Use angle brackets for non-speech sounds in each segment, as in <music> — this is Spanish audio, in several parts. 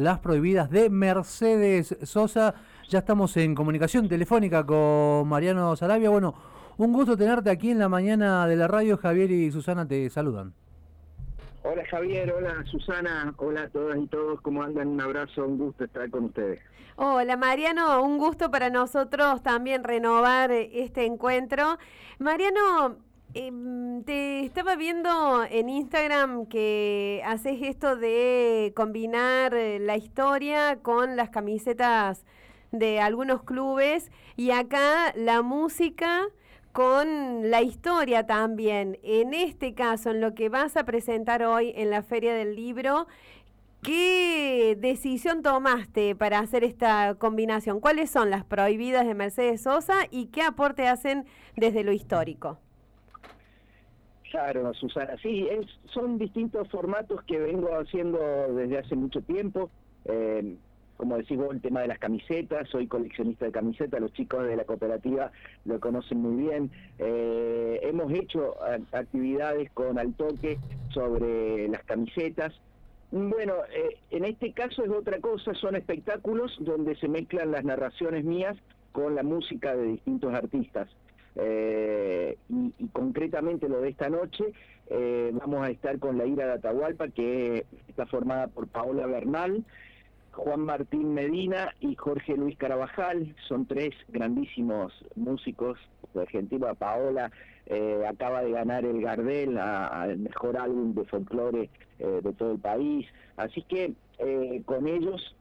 Las prohibidas de Mercedes Sosa. Ya estamos en comunicación telefónica con Mariano Sarabia. Bueno, un gusto tenerte aquí en la mañana de la radio. Javier y Susana te saludan. Hola Javier, hola Susana, hola a todas y todos, ¿cómo andan? Un abrazo, un gusto estar con ustedes. Hola Mariano, un gusto para nosotros también renovar este encuentro. Mariano, Em, te estaba viendo en Instagram que haces esto de combinar eh, la historia con las camisetas de algunos clubes y acá la música con la historia también. En este caso, en lo que vas a presentar hoy en la Feria del Libro, ¿qué decisión tomaste para hacer esta combinación? ¿Cuáles son las prohibidas de Mercedes Sosa y qué aporte hacen desde lo histórico? Claro, Susana, sí, es, son distintos formatos que vengo haciendo desde hace mucho tiempo. Eh, como decís vos, el tema de las camisetas, soy coleccionista de camisetas, los chicos de la cooperativa lo conocen muy bien. Eh, hemos hecho actividades con Altoque sobre las camisetas. Bueno, eh, en este caso es otra cosa, son espectáculos donde se mezclan las narraciones mías con la música de distintos artistas. Eh, y, concretamente lo de esta noche, eh, vamos a estar con la Ira de Atahualpa, que está formada por Paola Bernal, Juan Martín Medina y Jorge Luis Carabajal, son tres grandísimos músicos de Argentina. Paola eh, acaba de ganar el Gardel al mejor álbum de folclore de todo el país, así que con ellos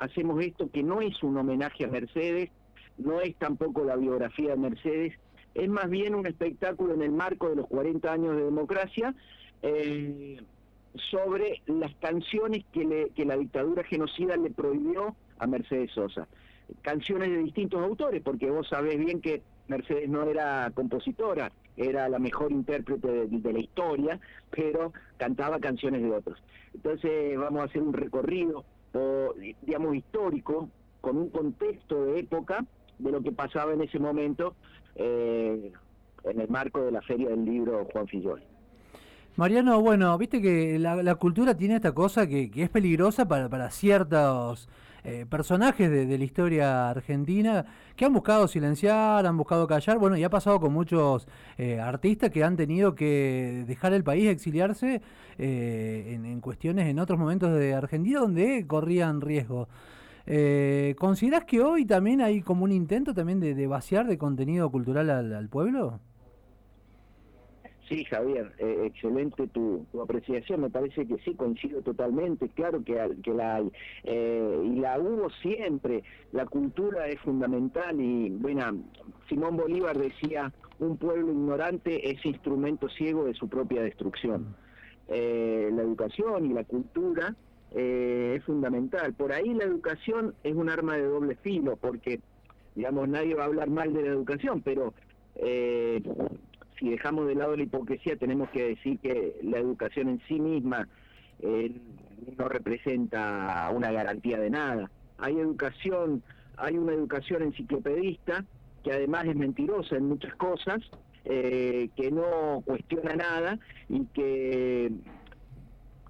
hacemos esto que no es un homenaje a Mercedes, no es tampoco la biografía de Mercedes, es más bien un espectáculo en el marco de los 40 años de democracia eh, sobre las canciones que, que la dictadura genocida le prohibió a Mercedes Sosa. Canciones de distintos autores, porque vos sabés bien que Mercedes no era compositora, era la mejor intérprete de, la historia, pero cantaba canciones de otros. Entonces vamos a hacer un recorrido, digamos, histórico, con un contexto de época de lo que pasaba en ese momento eh, en el marco de la Feria del Libro Juan Fillol. Mariano, bueno, viste que la, cultura tiene esta cosa que, es peligrosa para, para ciertos eh, personajes de, la historia argentina que han buscado silenciar, han buscado callar, bueno, y ha pasado con muchos eh, artistas que han tenido que dejar el país, exiliarse en, en, cuestiones en otros momentos de Argentina donde corrían riesgo. Eh, ¿Consideras que hoy también hay como un intento también de, vaciar de contenido cultural al, pueblo? Sí, Javier, eh, excelente tu, apreciación, me parece que sí, coincido totalmente, claro que, que la hay, eh, y la hubo siempre, la cultura es fundamental y, bueno, Simón Bolívar decía, un pueblo ignorante es instrumento ciego de su propia destrucción. Eh, la educación y la cultura eh, es fundamental. Por ahí la educación es un arma de doble filo, porque, digamos, nadie va a hablar mal de la educación, pero eh, si dejamos de lado la hipocresía, tenemos que decir que la educación en sí misma eh, no representa una garantía de nada. Hay educación, hay una educación enciclopedista que además es mentirosa en muchas cosas, que no cuestiona nada y que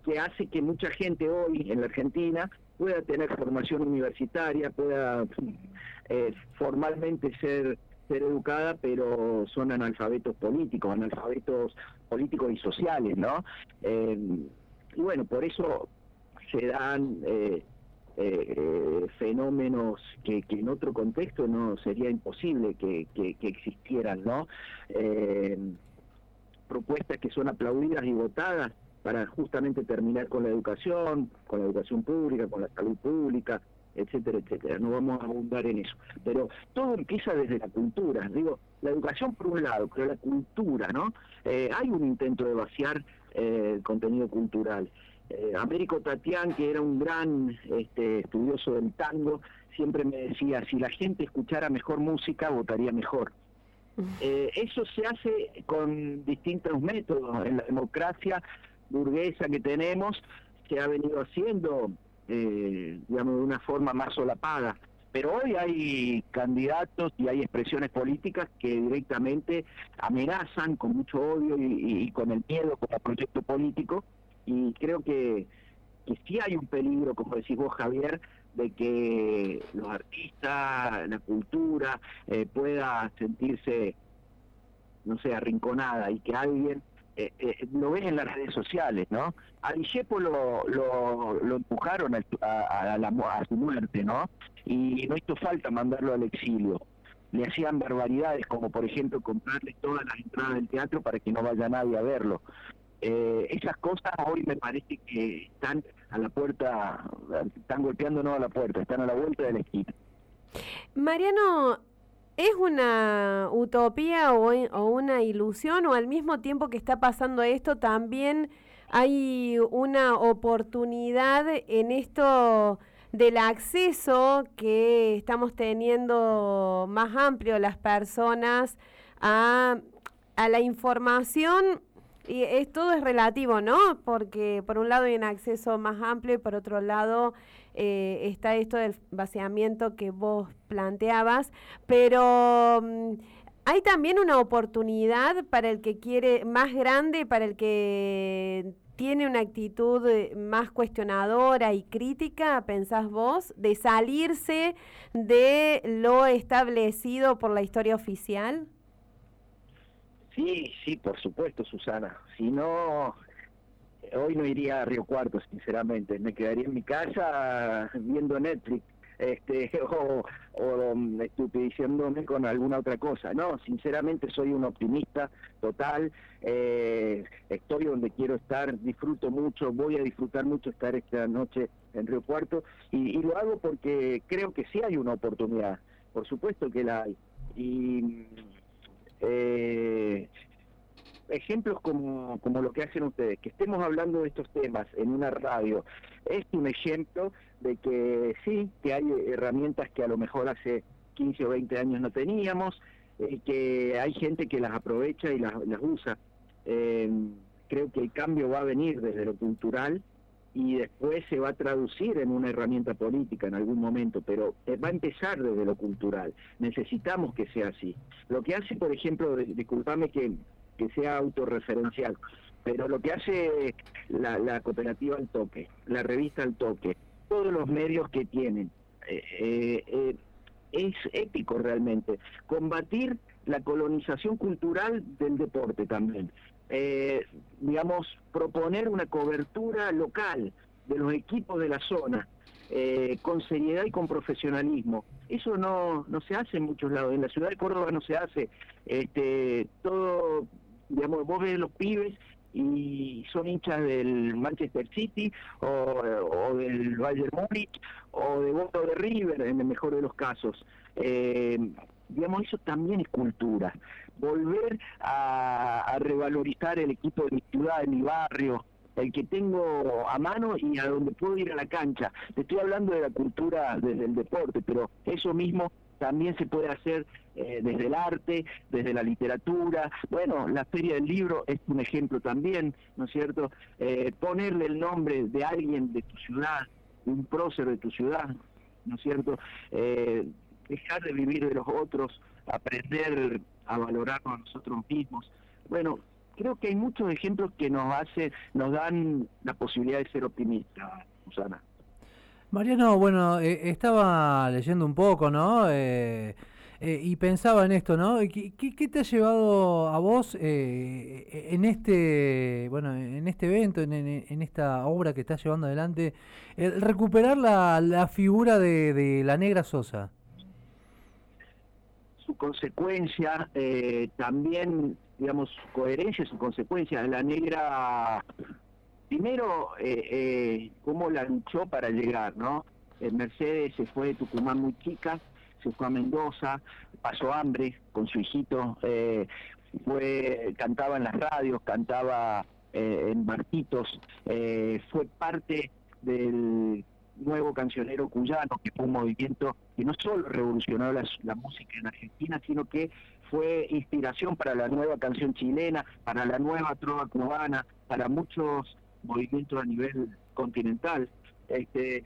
que hace que mucha gente hoy en la Argentina pueda tener formación universitaria, pueda eh, formalmente ser ser educada, pero son analfabetos políticos, analfabetos políticos y sociales, ¿no? Eh, y bueno, por eso se dan eh, fenómenos que, en otro contexto no sería imposible que, que existieran, ¿no? propuestas que son aplaudidas y votadas para justamente terminar con la educación, con la educación pública, con la salud pública, etcétera, etcétera. No vamos a abundar en eso. Pero todo empieza desde la cultura. Digo, la educación por un lado, pero la cultura, ¿no? Eh, hay un intento de vaciar eh, el contenido cultural. Eh, Américo Tatián, que era un gran este, estudioso del tango, siempre me decía, si la gente escuchara mejor música, votaría mejor. <laughs> eso se hace con distintos métodos. En la democracia burguesa que tenemos se ha venido haciendo, eh, digamos, de una forma más solapada. Pero hoy hay candidatos y hay expresiones políticas que directamente amenazan con mucho odio y, con el miedo como proyecto político y creo que que sí hay un peligro, como decís vos, Javier, de que los artistas, la cultura, eh, pueda sentirse, no sé, arrinconada y que alguien eh, eh, lo ves en las redes sociales, ¿no? A lo, lo, empujaron a, a, a, su muerte, ¿no? Y no hizo falta mandarlo al exilio. Le hacían barbaridades, como por ejemplo comprarle todas las entradas del teatro para que no vaya nadie a verlo. Eh, esas cosas hoy me parece que están a la puerta, están golpeándonos a la puerta, están a la vuelta de la esquina. Mariano, ¿es una utopía o, o una ilusión o al mismo tiempo que está pasando esto también hay una oportunidad en esto del acceso que estamos teniendo más amplio las personas a, a la información y es, todo es relativo, ¿no? Porque por un lado hay un acceso más amplio y por otro lado eh, está esto del vaciamiento que vos planteabas, pero mm, hay también una oportunidad para el que quiere más grande, para el que tiene una actitud eh, más cuestionadora y crítica, pensás vos, de salirse de lo establecido por la historia oficial? Sí, sí, por supuesto, Susana. Si no, hoy no iría a Río Cuarto, sinceramente. Me quedaría en mi casa viendo Netflix este, <laughs> o, o um, con alguna otra cosa. No, sinceramente soy un optimista total. Eh, estoy donde quiero estar, disfruto mucho, voy a disfrutar mucho estar esta noche en Río Cuarto y, y lo hago porque creo que sí hay una oportunidad. Por supuesto que la hay. Y eh, ejemplos como, como lo que hacen ustedes, que estemos hablando de estos temas en una radio, es un ejemplo de que sí, que hay herramientas que a lo mejor hace 15 o 20 años no teníamos, eh, que hay gente que las aprovecha y las, usa. Eh, creo que el cambio va a venir desde lo cultural y después se va a traducir en una herramienta política en algún momento, pero eh, va a empezar desde lo cultural. Necesitamos que sea así. Lo que hace, por ejemplo, disculpame que, que sea autorreferencial, pero lo que hace la, cooperativa al toque, la revista al toque, todos los medios que tienen, eh, eh, es épico realmente. Combatir la colonización cultural del deporte también eh, digamos, proponer una cobertura local de los equipos de la zona, eh, con seriedad y con profesionalismo. Eso no, no se hace en muchos lados. En la ciudad de Córdoba no se hace. Este, todo, digamos, vos ves los pibes y son hinchas del Manchester City o, del Bayern Múnich o de Boca de River en el mejor de los casos. Eh, digamos, eso también es cultura volver a, revalorizar el equipo de mi ciudad, de mi barrio, el que tengo a mano y a donde puedo ir a la cancha. Te estoy hablando de la cultura desde el deporte, pero eso mismo también se puede hacer eh, desde el arte, desde la literatura. Bueno, la Feria del Libro es un ejemplo también, ¿no es cierto? Eh, ponerle el nombre de alguien de tu ciudad, un prócer de tu ciudad, ¿no es cierto? Eh, dejar de vivir de los otros, aprender a valorarnos a nosotros mismos. Bueno, creo que hay muchos ejemplos que nos hace, nos dan la posibilidad de ser optimistas, Susana. Mariano, bueno, eh, estaba leyendo un poco, ¿no? Eh, eh, y pensaba en esto, ¿no? ¿Qué, te ha llevado a vos en este, bueno, en este evento, en, en, esta obra que estás llevando adelante, recuperar la, la figura de, de la negra Sosa? su consecuencia, eh, también, digamos, su coherencia, su consecuencia. La negra, primero, eh, eh, cómo la luchó para llegar, ¿no? Mercedes se fue de Tucumán muy chica, se fue a Mendoza, pasó hambre con su hijito, fue cantaba en las radios, cantaba en barquitos, fue parte del nuevo cancionero cuyano, que fue un movimiento que no solo revolucionó la, música en Argentina, sino que fue inspiración para la nueva canción chilena, para la nueva trova cubana, para muchos movimientos a nivel continental. Este,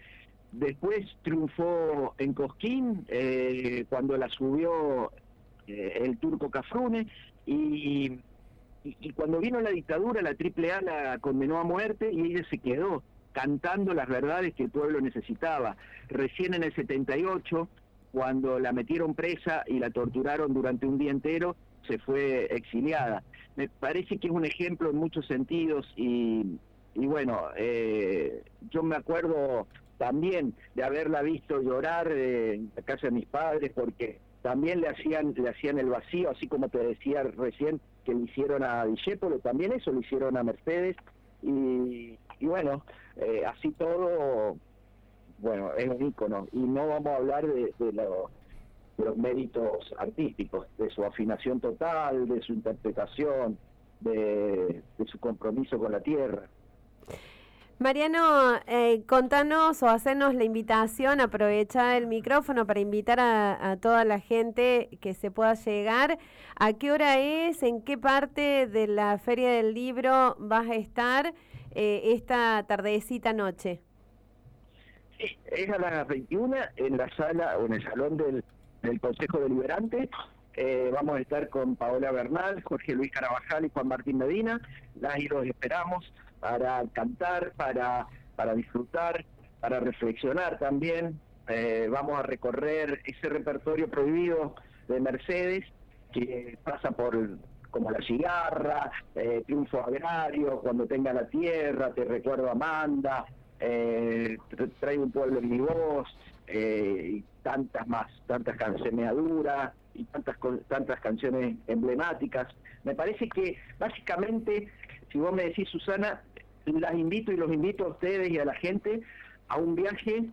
después triunfó en Cosquín, eh, cuando la subió eh, el turco Cafrune, y, y, y, cuando vino la dictadura, la AAA la condenó a muerte y ella se quedó cantando las verdades que el pueblo necesitaba. Recién en el 78, cuando la metieron presa y la torturaron durante un día entero, se fue exiliada. Me parece que es un ejemplo en muchos sentidos y, bueno, eh, yo me acuerdo también de haberla visto llorar en la casa de mis padres porque también le hacían le hacían el vacío, así como te decía recién que le hicieron a Discépolo, también eso lo hicieron a Mercedes y, bueno, eh, así todo, bueno, es un ícono y no vamos a hablar de, los méritos artísticos, de su afinación total, de su interpretación, de su compromiso con la tierra. Mariano, eh, contanos o hacernos la invitación, aprovechar el micrófono para invitar a, toda la gente que se pueda llegar. ¿A qué hora es? ¿En qué parte de la Feria del Libro vas a estar eh, esta tardecita noche? Sí, es a las 21 en la sala o en el salón del, Consejo Deliberante. Eh, vamos a estar con Paola Bernal, Jorge Luis Carabajal y Juan Martín Medina. Las y los esperamos para cantar, para, para disfrutar, para reflexionar también. Eh, vamos a recorrer ese repertorio prohibido de Mercedes que pasa por como la cigarra, eh, triunfo agrario, cuando tenga la tierra, te recuerdo Amanda, eh, trae un pueblo en mi voz, eh, y tantas más, tantas canciones y tantas, tantas canciones emblemáticas. Me parece que básicamente si vos me decís, Susana, las invito y los invito a ustedes y a la gente a un viaje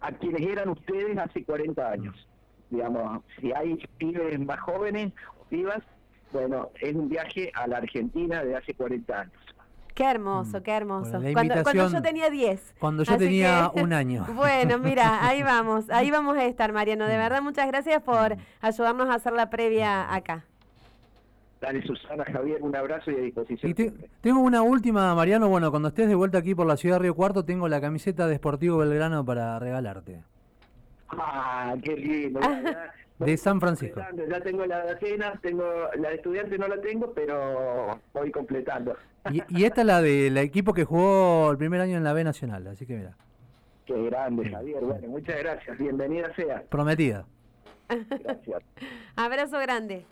a quienes eran ustedes hace 40 años. Digamos, si hay pibes más jóvenes o pibas, bueno, es un viaje a la Argentina de hace 40 años. Qué hermoso, mm. qué hermoso. cuando, yo tenía 10. Cuando yo tenía un año. <laughs> Bueno, mira, ahí <laughs> vamos, ahí vamos a estar, Mariano. De verdad, muchas gracias por mm. ayudarnos a hacer la previa acá. Dale, Susana, Javier, un abrazo y a disposición. tengo una última, Mariano. Bueno, cuando estés de vuelta aquí por la ciudad de Río Cuarto, tengo la camiseta de Sportivo Belgrano para regalarte. Ah, qué lindo. <laughs> de San Francisco. Ya tengo la de Atenas, tengo la de estudiante no la tengo, pero voy completando. Y, esta es la del equipo que jugó el primer año en la B Nacional, así que mira. Qué grande, Javier. Bueno, muchas gracias. Bienvenida sea. Prometida. Gracias. <laughs> Abrazo grande.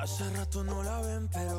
Hace rato no la ven, pero